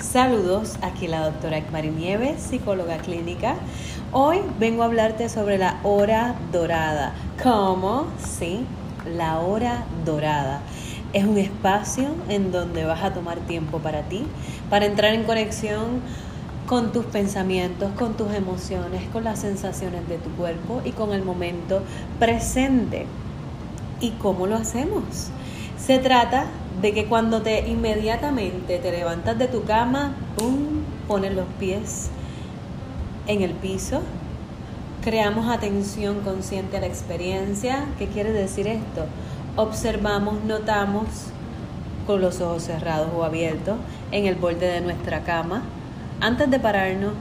Saludos, aquí la doctora Ekmari Nieves, psicóloga clínica. Hoy vengo a hablarte sobre la hora dorada. ¿Cómo? Sí, la hora dorada. Es un espacio en donde vas a tomar tiempo para ti, para entrar en conexión con tus pensamientos, con tus emociones, con las sensaciones de tu cuerpo y con el momento presente. ¿Y cómo lo hacemos? Se trata de que cuando te inmediatamente te levantas de tu cama, ¡pum! pones los pies en el piso, creamos atención consciente a la experiencia. ¿Qué quiere decir esto? Observamos, notamos con los ojos cerrados o abiertos en el borde de nuestra cama. Antes de pararnos,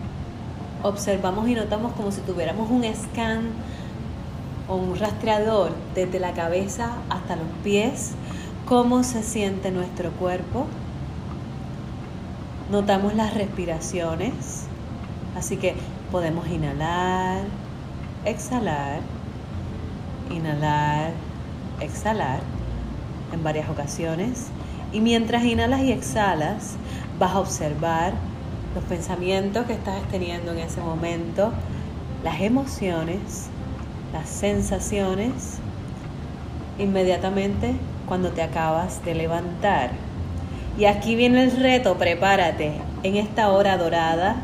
observamos y notamos como si tuviéramos un scan o un rastreador desde la cabeza hasta los pies cómo se siente nuestro cuerpo. Notamos las respiraciones, así que podemos inhalar, exhalar, inhalar, exhalar en varias ocasiones. Y mientras inhalas y exhalas, vas a observar los pensamientos que estás teniendo en ese momento, las emociones, las sensaciones. Inmediatamente cuando te acabas de levantar. Y aquí viene el reto, prepárate. En esta hora dorada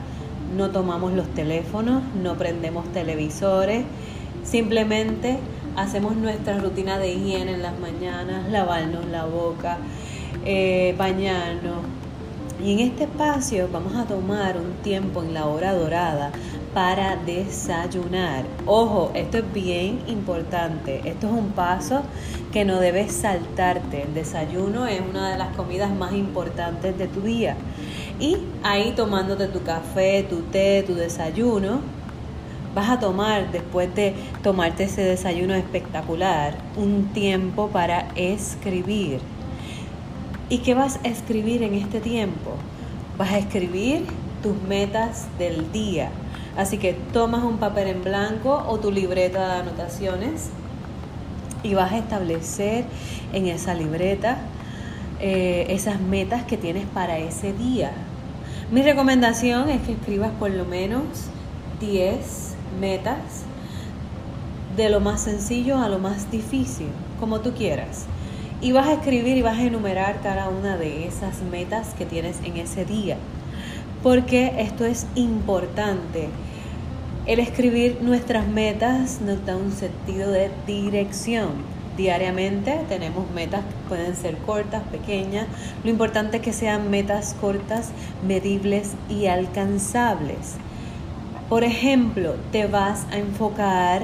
no tomamos los teléfonos, no prendemos televisores, simplemente hacemos nuestra rutina de higiene en las mañanas, lavarnos la boca, eh, bañarnos. Y en este espacio vamos a tomar un tiempo en la hora dorada para desayunar. Ojo, esto es bien importante. Esto es un paso que no debes saltarte. El desayuno es una de las comidas más importantes de tu día. Y ahí tomándote tu café, tu té, tu desayuno, vas a tomar, después de tomarte ese desayuno espectacular, un tiempo para escribir. ¿Y qué vas a escribir en este tiempo? Vas a escribir tus metas del día Así que tomas un papel en blanco o tu libreta de anotaciones y vas a establecer en esa libreta eh, esas metas que tienes para ese día. Mi recomendación es que escribas por lo menos 10 metas de lo más sencillo a lo más difícil, como tú quieras. Y vas a escribir y vas a enumerar cada una de esas metas que tienes en ese día porque esto es importante. El escribir nuestras metas nos da un sentido de dirección. Diariamente tenemos metas que pueden ser cortas, pequeñas. Lo importante es que sean metas cortas, medibles y alcanzables. Por ejemplo, te vas a enfocar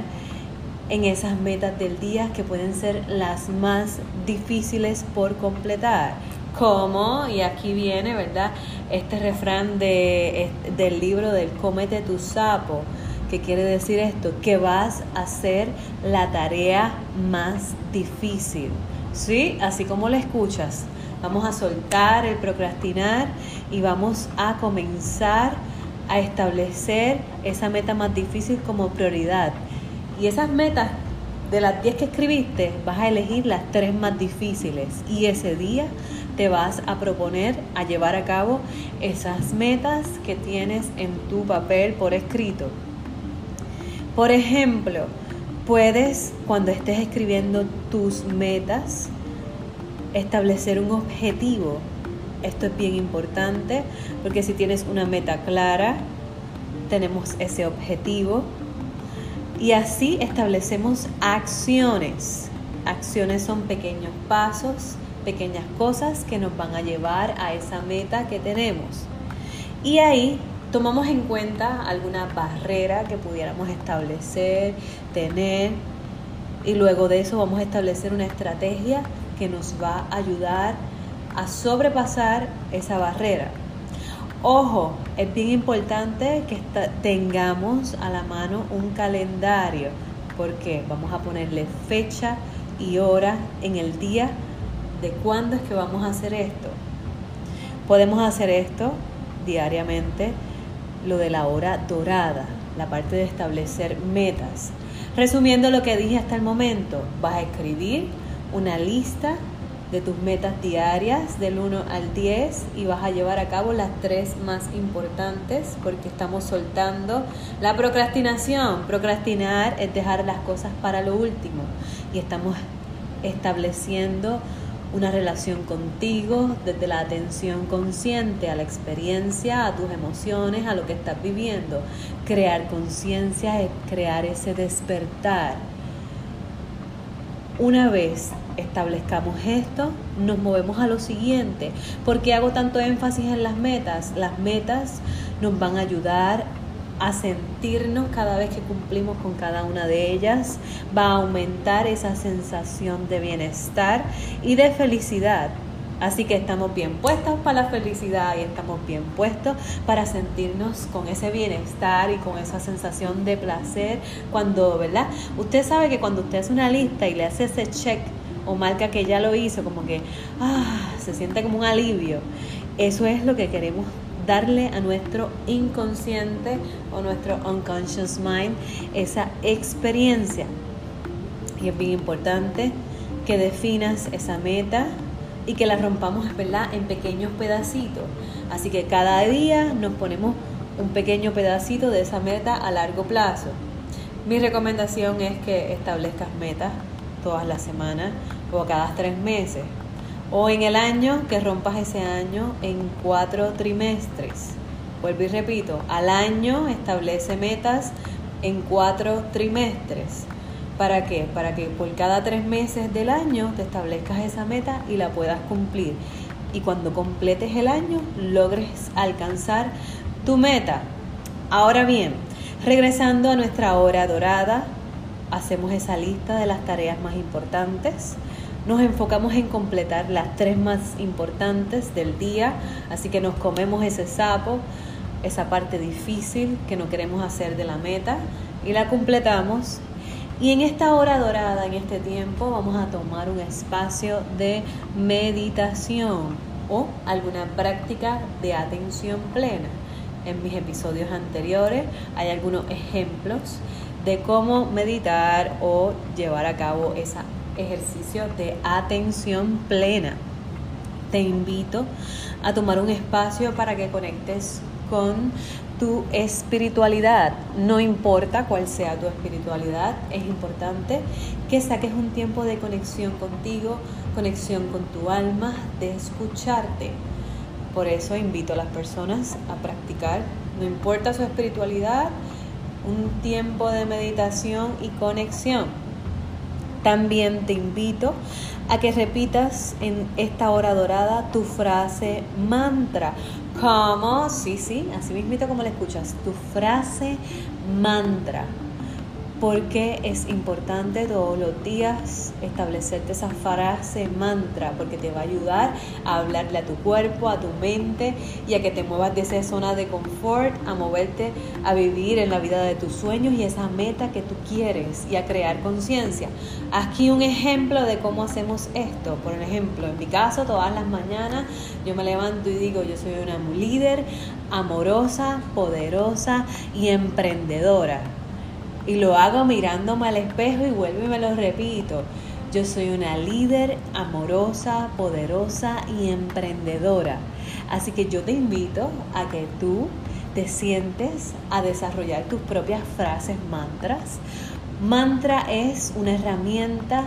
en esas metas del día que pueden ser las más difíciles por completar como, y aquí viene, ¿verdad? Este refrán de, del libro del cómete tu sapo, que quiere decir esto, que vas a hacer la tarea más difícil. ¿Sí? Así como la escuchas. Vamos a soltar el procrastinar y vamos a comenzar a establecer esa meta más difícil como prioridad. Y esas metas de las 10 que escribiste, vas a elegir las tres más difíciles y ese día te vas a proponer a llevar a cabo esas metas que tienes en tu papel por escrito. Por ejemplo, puedes cuando estés escribiendo tus metas establecer un objetivo. Esto es bien importante porque si tienes una meta clara, tenemos ese objetivo y así establecemos acciones. Acciones son pequeños pasos pequeñas cosas que nos van a llevar a esa meta que tenemos. Y ahí tomamos en cuenta alguna barrera que pudiéramos establecer, tener, y luego de eso vamos a establecer una estrategia que nos va a ayudar a sobrepasar esa barrera. Ojo, es bien importante que tengamos a la mano un calendario, porque vamos a ponerle fecha y hora en el día de cuándo es que vamos a hacer esto. Podemos hacer esto diariamente, lo de la hora dorada, la parte de establecer metas. Resumiendo lo que dije hasta el momento, vas a escribir una lista de tus metas diarias del 1 al 10 y vas a llevar a cabo las tres más importantes porque estamos soltando la procrastinación. Procrastinar es dejar las cosas para lo último y estamos estableciendo una relación contigo desde la atención consciente a la experiencia, a tus emociones, a lo que estás viviendo. Crear conciencia es crear ese despertar. Una vez establezcamos esto, nos movemos a lo siguiente. ¿Por qué hago tanto énfasis en las metas? Las metas nos van a ayudar a sentirnos cada vez que cumplimos con cada una de ellas, va a aumentar esa sensación de bienestar y de felicidad. Así que estamos bien puestos para la felicidad y estamos bien puestos para sentirnos con ese bienestar y con esa sensación de placer cuando, ¿verdad? Usted sabe que cuando usted hace una lista y le hace ese check o marca que ya lo hizo, como que ah, se siente como un alivio. Eso es lo que queremos darle a nuestro inconsciente o nuestro unconscious mind esa experiencia. Y es bien importante que definas esa meta y que la rompamos ¿verdad? en pequeños pedacitos. Así que cada día nos ponemos un pequeño pedacito de esa meta a largo plazo. Mi recomendación es que establezcas metas todas las semanas o cada tres meses o en el año que rompas ese año en cuatro trimestres. Vuelvo y repito, al año establece metas en cuatro trimestres. ¿Para qué? Para que por cada tres meses del año te establezcas esa meta y la puedas cumplir. Y cuando completes el año logres alcanzar tu meta. Ahora bien, regresando a nuestra hora dorada, hacemos esa lista de las tareas más importantes nos enfocamos en completar las tres más importantes del día, así que nos comemos ese sapo, esa parte difícil que no queremos hacer de la meta y la completamos. Y en esta hora dorada, en este tiempo, vamos a tomar un espacio de meditación o alguna práctica de atención plena. En mis episodios anteriores hay algunos ejemplos de cómo meditar o llevar a cabo esa ejercicio de atención plena. Te invito a tomar un espacio para que conectes con tu espiritualidad. No importa cuál sea tu espiritualidad, es importante que saques un tiempo de conexión contigo, conexión con tu alma, de escucharte. Por eso invito a las personas a practicar, no importa su espiritualidad, un tiempo de meditación y conexión. También te invito a que repitas en esta hora dorada tu frase mantra. Como, sí, sí, así mismo como la escuchas, tu frase mantra porque es importante todos los días establecerte esa frase mantra, porque te va a ayudar a hablarle a tu cuerpo, a tu mente y a que te muevas de esa zona de confort, a moverte a vivir en la vida de tus sueños y esa meta que tú quieres y a crear conciencia. Aquí un ejemplo de cómo hacemos esto. Por ejemplo, en mi caso, todas las mañanas yo me levanto y digo, yo soy una líder amorosa, poderosa y emprendedora y lo hago mirándome al espejo y vuelvo y me lo repito. Yo soy una líder amorosa, poderosa y emprendedora. Así que yo te invito a que tú te sientes a desarrollar tus propias frases mantras. Mantra es una herramienta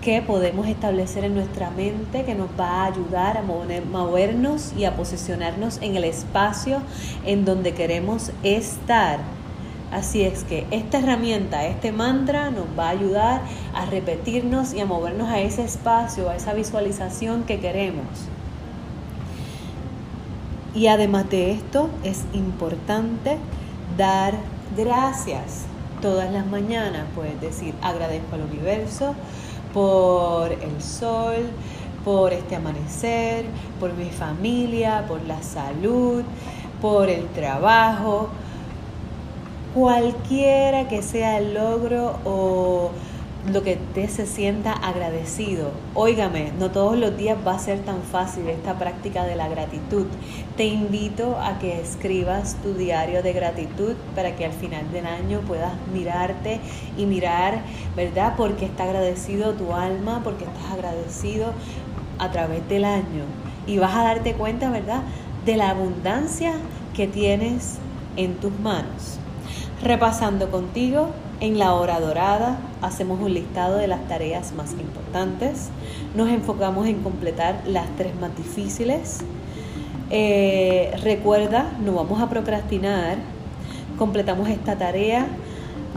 que podemos establecer en nuestra mente que nos va a ayudar a movernos y a posicionarnos en el espacio en donde queremos estar. Así es que esta herramienta, este mantra nos va a ayudar a repetirnos y a movernos a ese espacio, a esa visualización que queremos. Y además de esto, es importante dar gracias todas las mañanas. Puedes decir, agradezco al universo por el sol, por este amanecer, por mi familia, por la salud, por el trabajo, cualquiera que sea el logro o lo que te se sienta agradecido. Óigame, no todos los días va a ser tan fácil esta práctica de la gratitud. Te invito a que escribas tu diario de gratitud para que al final del año puedas mirarte y mirar, ¿verdad? Porque está agradecido tu alma, porque estás agradecido a través del año. Y vas a darte cuenta, ¿verdad? De la abundancia que tienes en tus manos. Repasando contigo, en la hora dorada hacemos un listado de las tareas más importantes, nos enfocamos en completar las tres más difíciles. Eh, recuerda, no vamos a procrastinar, completamos esta tarea,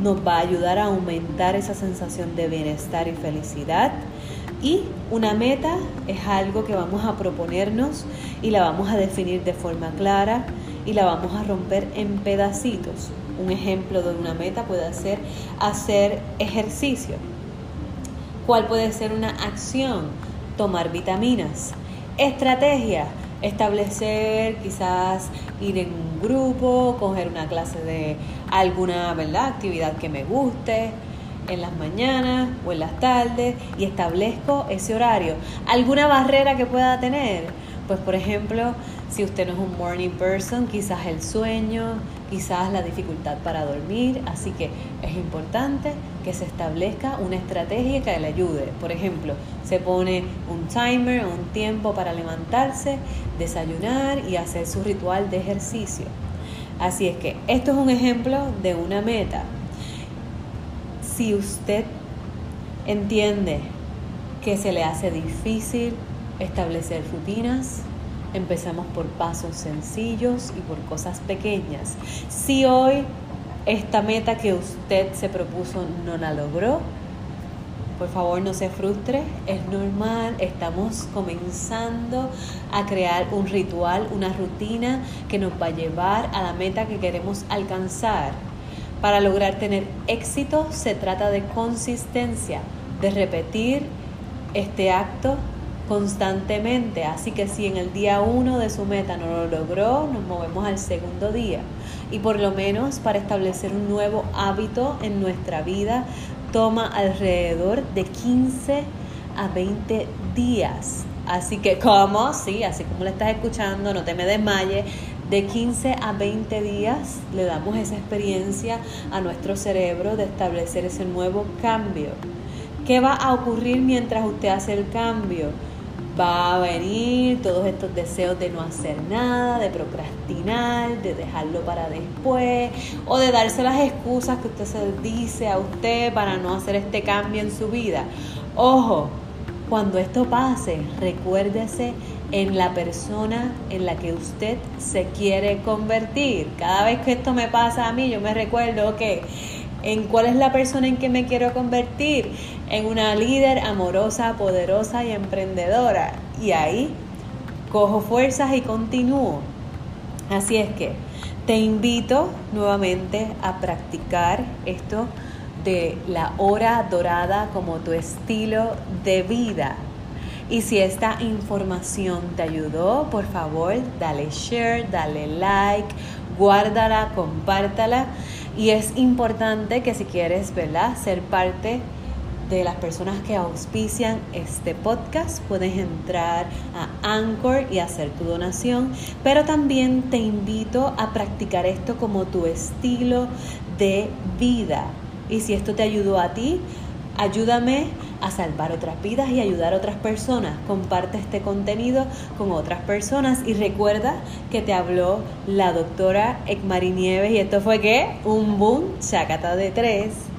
nos va a ayudar a aumentar esa sensación de bienestar y felicidad. Y una meta es algo que vamos a proponernos y la vamos a definir de forma clara y la vamos a romper en pedacitos un ejemplo de una meta puede ser hacer ejercicio. ¿Cuál puede ser una acción? Tomar vitaminas. Estrategia, establecer quizás ir en un grupo, coger una clase de alguna ¿verdad? actividad que me guste en las mañanas o en las tardes y establezco ese horario. ¿Alguna barrera que pueda tener? Pues por ejemplo, si usted no es un morning person, quizás el sueño, quizás la dificultad para dormir, así que es importante que se establezca una estrategia que le ayude. Por ejemplo, se pone un timer, un tiempo para levantarse, desayunar y hacer su ritual de ejercicio. Así es que esto es un ejemplo de una meta. Si usted entiende que se le hace difícil establecer rutinas, Empezamos por pasos sencillos y por cosas pequeñas. Si hoy esta meta que usted se propuso no la logró, por favor no se frustre, es normal, estamos comenzando a crear un ritual, una rutina que nos va a llevar a la meta que queremos alcanzar. Para lograr tener éxito se trata de consistencia, de repetir este acto constantemente. Así que si en el día uno de su meta no lo logró, nos movemos al segundo día. Y por lo menos para establecer un nuevo hábito en nuestra vida toma alrededor de 15 a 20 días. Así que, ¿cómo? Sí, así como le estás escuchando, no te me desmayes. De 15 a 20 días le damos esa experiencia a nuestro cerebro de establecer ese nuevo cambio. ¿Qué va a ocurrir mientras usted hace el cambio? Va a venir todos estos deseos de no hacer nada, de procrastinar, de dejarlo para después o de darse las excusas que usted se dice a usted para no hacer este cambio en su vida. Ojo, cuando esto pase, recuérdese en la persona en la que usted se quiere convertir. Cada vez que esto me pasa a mí, yo me recuerdo que en cuál es la persona en que me quiero convertir, en una líder amorosa, poderosa y emprendedora. Y ahí cojo fuerzas y continúo. Así es que te invito nuevamente a practicar esto de la hora dorada como tu estilo de vida. Y si esta información te ayudó, por favor, dale share, dale like, guárdala, compártala. Y es importante que si quieres, ¿verdad?, ser parte de las personas que auspician este podcast, puedes entrar a Anchor y hacer tu donación, pero también te invito a practicar esto como tu estilo de vida. Y si esto te ayudó a ti, ayúdame a salvar otras vidas y ayudar a otras personas. Comparte este contenido con otras personas y recuerda que te habló la doctora Ekmari Nieves y esto fue que un boom chacata de tres.